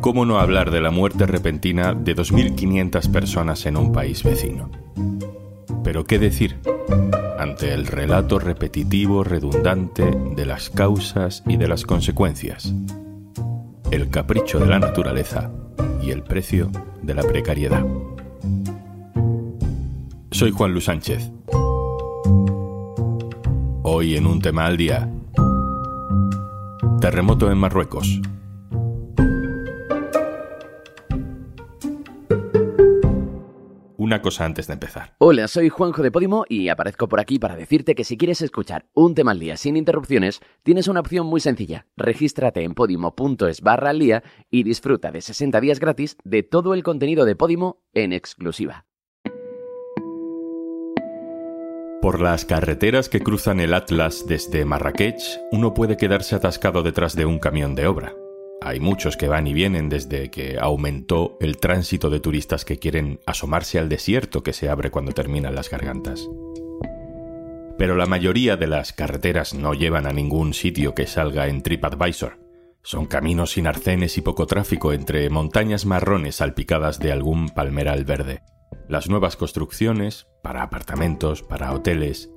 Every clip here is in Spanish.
¿Cómo no hablar de la muerte repentina de 2.500 personas en un país vecino? Pero ¿qué decir ante el relato repetitivo, redundante de las causas y de las consecuencias? El capricho de la naturaleza y el precio de la precariedad. Soy Juan Luis Sánchez. Hoy en un tema al día. Terremoto en Marruecos. Una cosa antes de empezar. Hola, soy Juanjo de Podimo y aparezco por aquí para decirte que si quieres escuchar un tema al día sin interrupciones, tienes una opción muy sencilla. Regístrate en podimo.es barra al día y disfruta de 60 días gratis de todo el contenido de Podimo en exclusiva. Por las carreteras que cruzan el Atlas desde Marrakech, uno puede quedarse atascado detrás de un camión de obra. Hay muchos que van y vienen desde que aumentó el tránsito de turistas que quieren asomarse al desierto que se abre cuando terminan las gargantas. Pero la mayoría de las carreteras no llevan a ningún sitio que salga en TripAdvisor. Son caminos sin arcenes y poco tráfico entre montañas marrones salpicadas de algún palmeral verde. Las nuevas construcciones, para apartamentos, para hoteles,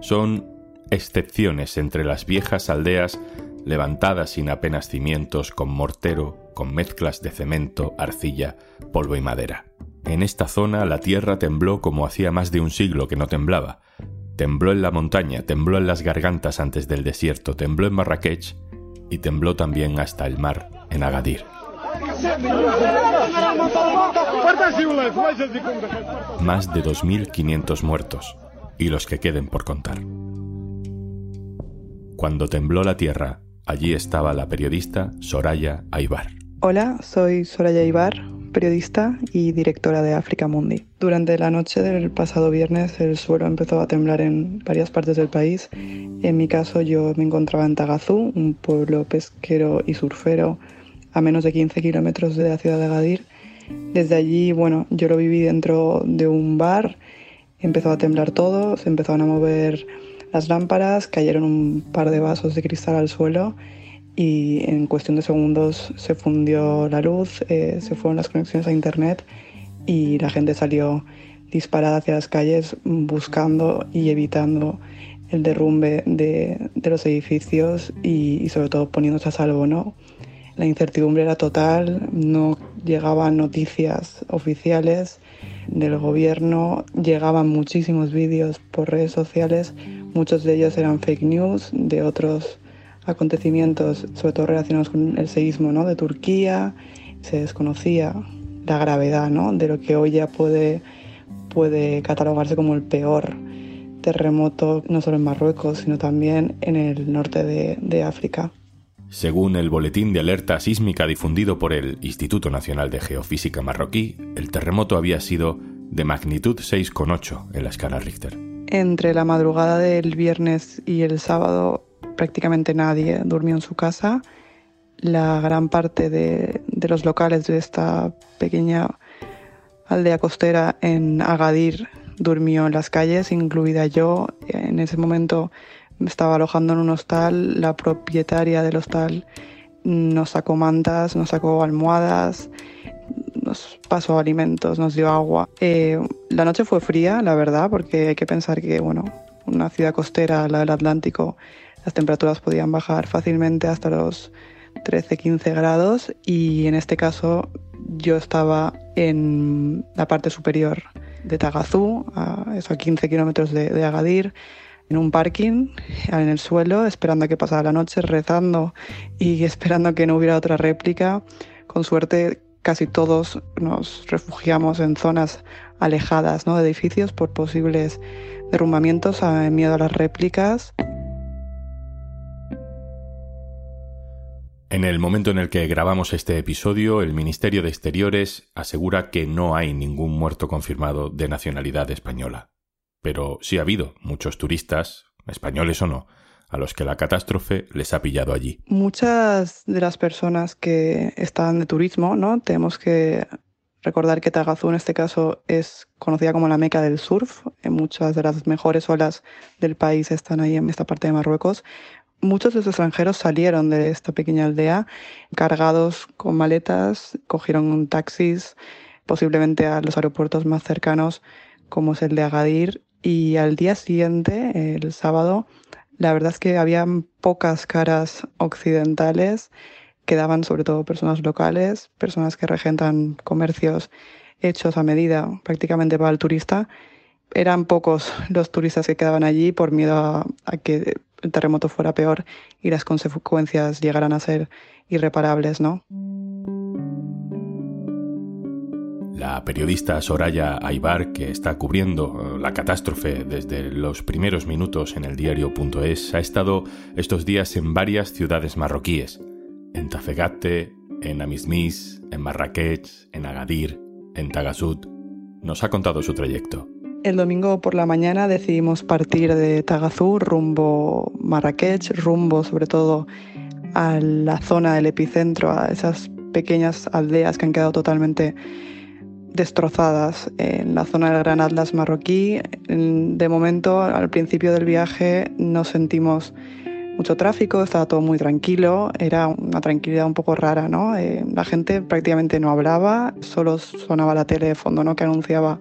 son excepciones entre las viejas aldeas levantada sin apenas cimientos, con mortero, con mezclas de cemento, arcilla, polvo y madera. En esta zona la tierra tembló como hacía más de un siglo que no temblaba. Tembló en la montaña, tembló en las gargantas antes del desierto, tembló en Marrakech y tembló también hasta el mar, en Agadir. Más de 2.500 muertos y los que queden por contar. Cuando tembló la tierra, Allí estaba la periodista Soraya Aybar. Hola, soy Soraya Aybar, periodista y directora de África Mundi. Durante la noche del pasado viernes el suelo empezó a temblar en varias partes del país. En mi caso yo me encontraba en Tagazú, un pueblo pesquero y surfero a menos de 15 kilómetros de la ciudad de Agadir. Desde allí, bueno, yo lo viví dentro de un bar, empezó a temblar todo, se empezaron a mover las lámparas, cayeron un par de vasos de cristal al suelo y en cuestión de segundos se fundió la luz, eh, se fueron las conexiones a internet y la gente salió disparada hacia las calles buscando y evitando el derrumbe de, los edificios y, y, sobre todo poniéndose a salvo. ¿no? La incertidumbre era total, no llegaban noticias oficiales del gobierno, llegaban muchísimos vídeos por redes sociales Muchos de ellos eran fake news de otros acontecimientos, sobre todo relacionados con el seísmo ¿no? de Turquía. Se desconocía la gravedad ¿no? de lo que hoy ya puede, puede catalogarse como el peor terremoto, no solo en Marruecos, sino también en el norte de, de África. Según el boletín de alerta sísmica difundido por el Instituto Nacional de Geofísica marroquí, el terremoto había sido de magnitud 6,8 en la escala Richter. Entre la madrugada del viernes y el sábado prácticamente nadie durmió en su casa. La gran parte de, los locales de esta pequeña aldea costera en Agadir durmió en las calles, incluida yo. En ese momento me estaba alojando en un hostal. La propietaria del hostal nos sacó mantas, nos sacó almohadas, pasó alimentos, nos dio agua. Eh, la noche fue fría, la verdad, porque hay que pensar que, bueno, una ciudad costera, la del Atlántico, las temperaturas podían bajar fácilmente hasta los 13-15 grados y en este caso yo estaba en la parte superior de Tagazú, a, eso, a 15 kilómetros de, de Agadir, en un parking, en el suelo, esperando a que pasara la noche, rezando y esperando que no hubiera otra réplica. Con suerte casi todos nos refugiamos en zonas alejadas ¿no? de edificios por posibles derrumbamientos, en miedo a las réplicas. En el momento en el que grabamos este episodio, el Ministerio de Exteriores asegura que no hay ningún muerto confirmado de nacionalidad española. Pero sí ha habido muchos turistas, españoles o no, a los que la catástrofe les ha pillado allí. Muchas de las personas que están de turismo, ¿no? Tenemos que recordar que Tagazú en este caso es conocida como la meca del surf. Muchas de las mejores olas del país están ahí en esta parte de Marruecos. Muchos de los extranjeros salieron de esta pequeña aldea cargados con maletas, cogieron taxis, posiblemente a los aeropuertos más cercanos, como es el de Agadir, y al día siguiente, el sábado, la verdad es que había pocas caras occidentales, quedaban sobre todo personas locales, personas que regentan comercios hechos a medida prácticamente para el turista. Eran pocos los turistas que quedaban allí por miedo a, a que el terremoto fuera peor y las consecuencias llegaran a ser irreparables, ¿no? La periodista Soraya Aybar, que está cubriendo la catástrofe desde los primeros minutos en el diario.es, ha estado estos días en varias ciudades marroquíes, en Tafegate, en Amismis, en Marrakech, en Agadir, en Tagasud. Nos ha contado su trayecto. El domingo por la mañana decidimos partir de Tagazú rumbo Marrakech, rumbo sobre todo a la zona del epicentro, a esas pequeñas aldeas que han quedado totalmente destrozadas en la zona del Gran Atlas marroquí. De momento, al principio del viaje, no sentimos mucho tráfico, estaba todo muy tranquilo, era una tranquilidad un poco rara, ¿no? Eh, la gente prácticamente no hablaba, solo sonaba la tele de fondo, ¿no? Que anunciaba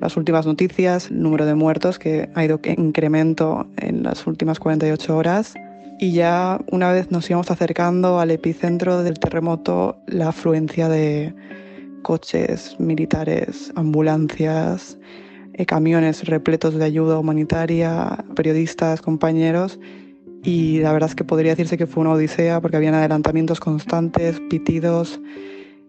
las últimas noticias, el número de muertos que ha ido en incremento en las últimas 48 horas. Y ya una vez nos íbamos acercando al epicentro del terremoto, la afluencia de, coches militares, ambulancias, eh, camiones repletos de ayuda humanitaria, periodistas, compañeros. Y la verdad es que podría decirse que fue una odisea porque habían adelantamientos constantes, pitidos,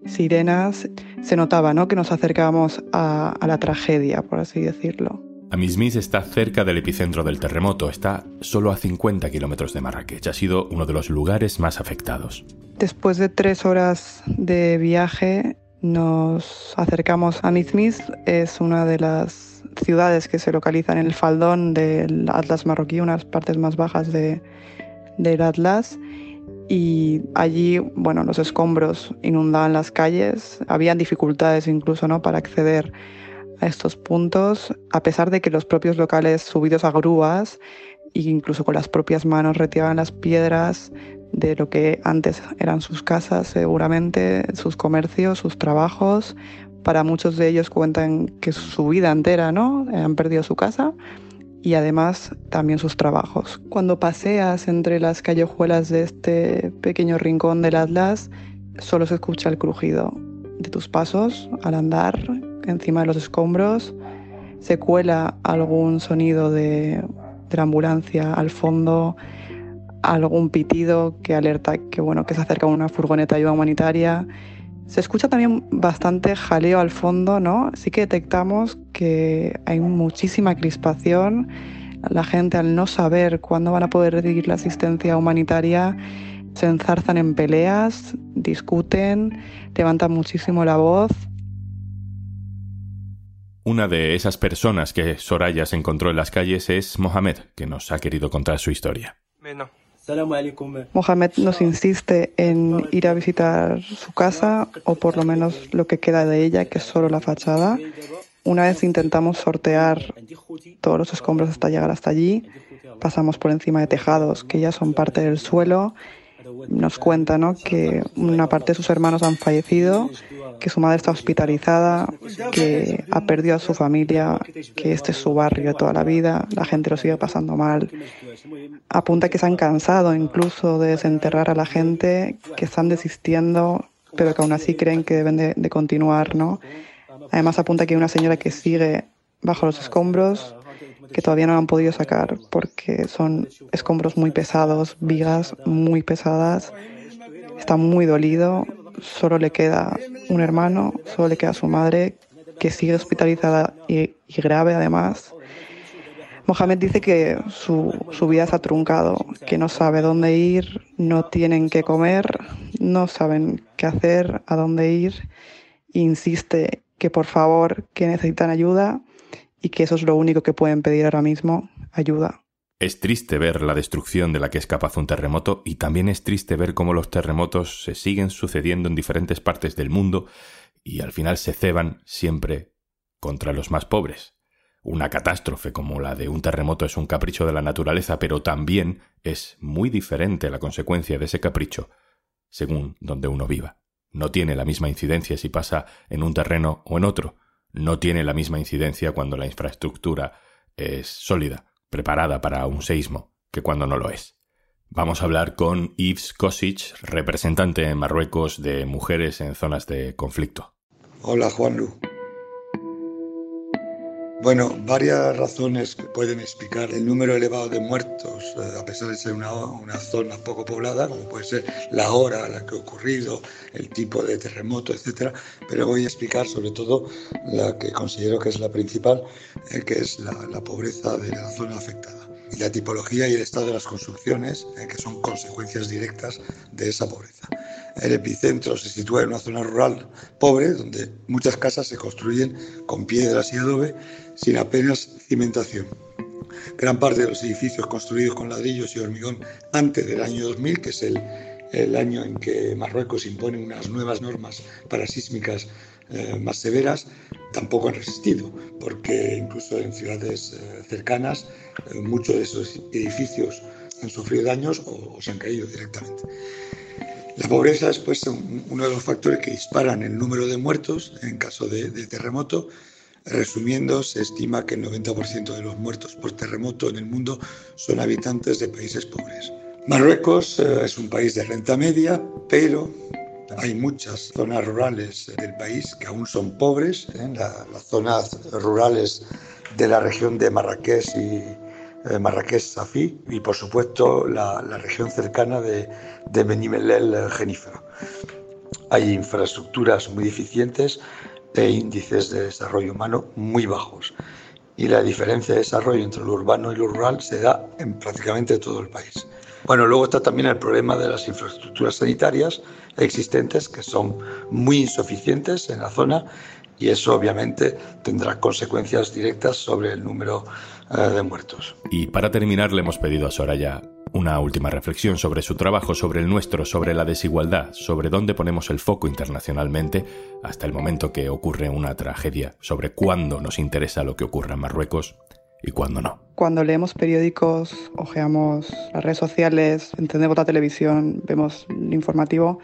sirenas. Se notaba ¿no? que nos acercábamos a, a la tragedia, por así decirlo. Amismis está cerca del epicentro del terremoto, está solo a 50 kilómetros de Marrakech. Ha sido uno de los lugares más afectados. Después de tres horas de viaje, nos acercamos a Mizmiz, es una de las ciudades que se localizan en el faldón del Atlas marroquí, unas partes más bajas de, del Atlas. Y allí, bueno, los escombros inundaban las calles, habían dificultades incluso ¿no? para acceder a estos puntos, a pesar de que los propios locales subidos a grúas e incluso con las propias manos retiraban las piedras, de lo que antes eran sus casas, seguramente, sus comercios, sus trabajos. Para muchos de ellos cuentan que su vida entera, ¿no? Han perdido su casa y además también sus trabajos. Cuando paseas entre las callejuelas de este pequeño rincón del Atlas, solo se escucha el crujido de tus pasos al andar encima de los escombros. Se cuela algún sonido de, de la ambulancia al fondo algún pitido que alerta que, bueno, que se acerca una furgoneta de ayuda humanitaria. Se escucha también bastante jaleo al fondo, ¿no? Sí que detectamos que hay muchísima crispación. La gente, al no saber cuándo van a poder recibir la asistencia humanitaria, se enzarzan en peleas, discuten, levantan muchísimo la voz. Una de esas personas que Soraya se encontró en las calles es Mohamed, que nos ha querido contar su historia. Mohamed nos insiste en ir a visitar su casa o por lo menos lo que queda de ella, que es solo la fachada. Una vez intentamos sortear todos los escombros hasta llegar hasta allí, pasamos por encima de tejados que ya son parte del suelo. Nos cuenta que una parte de sus hermanos han fallecido que su madre está hospitalizada, que ha perdido a su familia, que este es su barrio de toda la vida, la gente lo sigue pasando mal. Apunta que se han cansado incluso de desenterrar a la gente, que están desistiendo, pero que aún así creen que deben de, continuar, ¿no? Además apunta que hay una señora que sigue bajo los escombros, que todavía no han podido sacar porque son escombros muy pesados, vigas muy pesadas. Está muy dolido, solo le queda un hermano, solo le queda su madre, que sigue hospitalizada y, grave además. Mohamed dice que su, su, vida se ha truncado, que no sabe dónde ir, no tienen qué comer, no saben qué hacer, a dónde ir. Insiste que por favor, que necesitan ayuda y que eso es lo único que pueden pedir ahora mismo, ayuda. Es triste ver la destrucción de la que es capaz un terremoto y también es triste ver cómo los terremotos se siguen sucediendo en diferentes partes del mundo y al final se ceban siempre contra los más pobres. Una catástrofe como la de un terremoto es un capricho de la naturaleza, pero también es muy diferente la consecuencia de ese capricho según donde uno viva. No tiene la misma incidencia si pasa en un terreno o en otro. No tiene la misma incidencia cuando la infraestructura es sólida, preparada para un seísmo, que cuando no lo es. Vamos a hablar con Yves Kosic, representante en Marruecos de mujeres en zonas de conflicto. Hola, Juanlu. Bueno, varias razones pueden explicar el número elevado de muertos, eh, a pesar de ser una, zona poco poblada, como puede ser la hora a la que ha ocurrido, el tipo de terremoto, etc. Pero voy a explicar sobre todo la que considero que es la principal, eh, que es la, pobreza de la zona afectada. Y la tipología y el estado de las construcciones, eh, que son consecuencias directas de esa pobreza. El epicentro se sitúa en una zona rural pobre, donde muchas casas se construyen con piedras y adobe sin apenas cimentación. Gran parte de los edificios construidos con ladrillos y hormigón antes del año 2000, que es el, año en que Marruecos impone unas nuevas normas parasísmicas eh, más severas, tampoco han resistido, porque incluso en ciudades eh, cercanas eh, muchos de esos edificios han sufrido daños o se han caído directamente. La pobreza es pues, uno de los factores que disparan el número de muertos en caso de, terremoto. Resumiendo, se estima que el 90% de los muertos por terremoto en el mundo son habitantes de países pobres. Marruecos eh, es un país de renta media, pero hay muchas zonas rurales del país que aún son pobres. ¿eh? las zonas rurales de la región de Marrakech y, Marrakech Safí y por supuesto la, región cercana de, de Benimelel eh, Genífero. Hay infraestructuras muy deficientes e índices de desarrollo humano muy bajos. Y la diferencia de desarrollo entre lo urbano y lo rural se da en prácticamente todo el país. Bueno, luego está también el problema de las infraestructuras sanitarias existentes que son muy insuficientes en la zona y eso obviamente tendrá consecuencias directas sobre el número eh, de muertos. Y para terminar le hemos pedido a Soraya una última reflexión sobre su trabajo, sobre el nuestro, sobre la desigualdad, sobre dónde ponemos el foco internacionalmente hasta el momento que ocurre una tragedia, sobre cuándo nos interesa lo que ocurra en Marruecos y cuándo no. Cuando leemos periódicos, ojeamos las redes sociales, entendemos la televisión, vemos el informativo,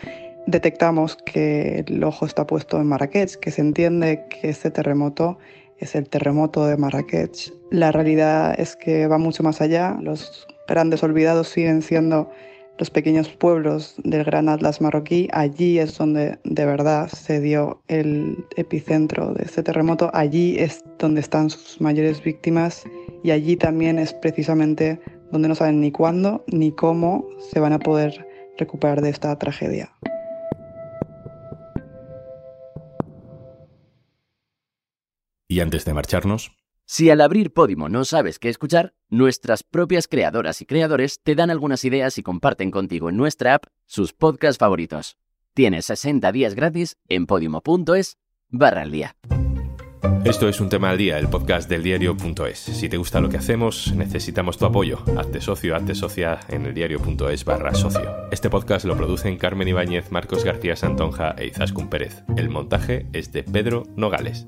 detectamos que el ojo está puesto en Marrakech, que se entiende que este terremoto es el terremoto de Marrakech. La realidad es que va mucho más allá. Los grandes olvidados siguen siendo los pequeños pueblos del Gran Atlas marroquí. Allí es donde de verdad se dio el epicentro de este terremoto. Allí es donde están sus mayores víctimas y allí también es precisamente donde no saben ni cuándo ni cómo se van a poder recuperar de esta tragedia. Y antes de marcharnos... Si al abrir Podimo no sabes qué escuchar, nuestras propias creadoras y creadores te dan algunas ideas y comparten contigo en nuestra app sus podcasts favoritos. Tienes 60 días gratis en podimo.es barra al día. Esto es un tema al día, el podcast del diario.es. Si te gusta lo que hacemos, necesitamos tu apoyo. Hazte socio, hazte socia en el diario.es barra socio. Este podcast lo producen Carmen Ibáñez, Marcos García Santonja e Izaskun Pérez. El montaje es de Pedro Nogales.